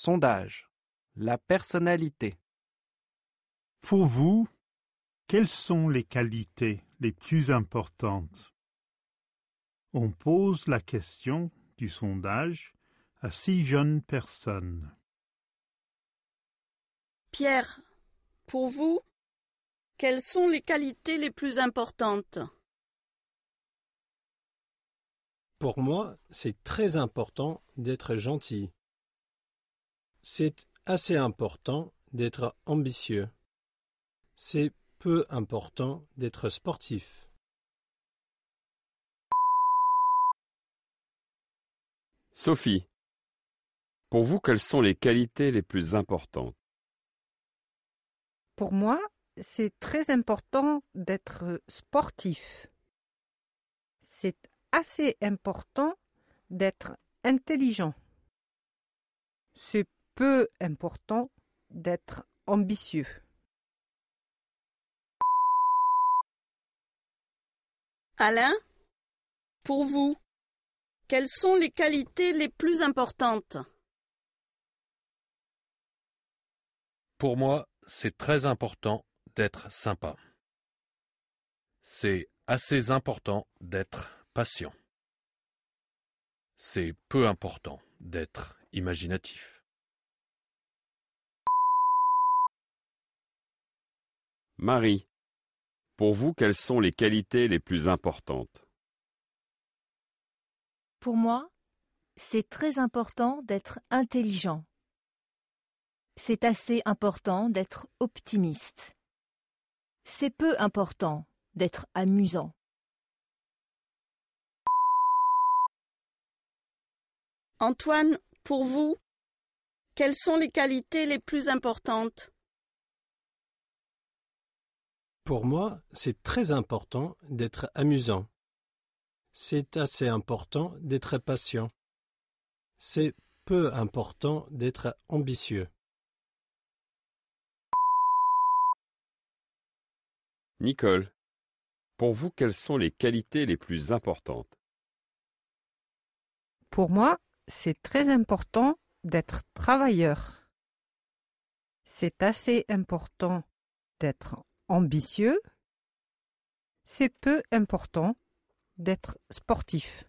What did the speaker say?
Sondage. La personnalité. Pour vous, quelles sont les qualités les plus importantes? On pose la question du sondage à six jeunes personnes. Pierre, pour vous, quelles sont les qualités les plus importantes? Pour moi, c'est très important d'être gentil. C'est assez important d'être ambitieux. C'est peu important d'être sportif. Sophie, pour vous, quelles sont les qualités les plus importantes? Pour moi, c'est très important d'être sportif. C'est assez important d'être intelligent. C'est peu important d'être ambitieux. Alain, pour vous, quelles sont les qualités les plus importantes? Pour moi, c'est très important d'être sympa. C'est assez important d'être patient. C'est peu important d'être imaginatif. Marie, pour vous, quelles sont les qualités les plus importantes? Pour moi, c'est très important d'être intelligent. C'est assez important d'être optimiste. C'est peu important d'être amusant. Antoine, pour vous, quelles sont les qualités les plus importantes? Pour moi, c'est très important d'être amusant. C'est assez important d'être patient. C'est peu important d'être ambitieux. Nicole, pour vous, quelles sont les qualités les plus importantes? Pour moi, c'est très important d'être travailleur. C'est assez important d'être ambitieux. C'est peu important d'être sportif.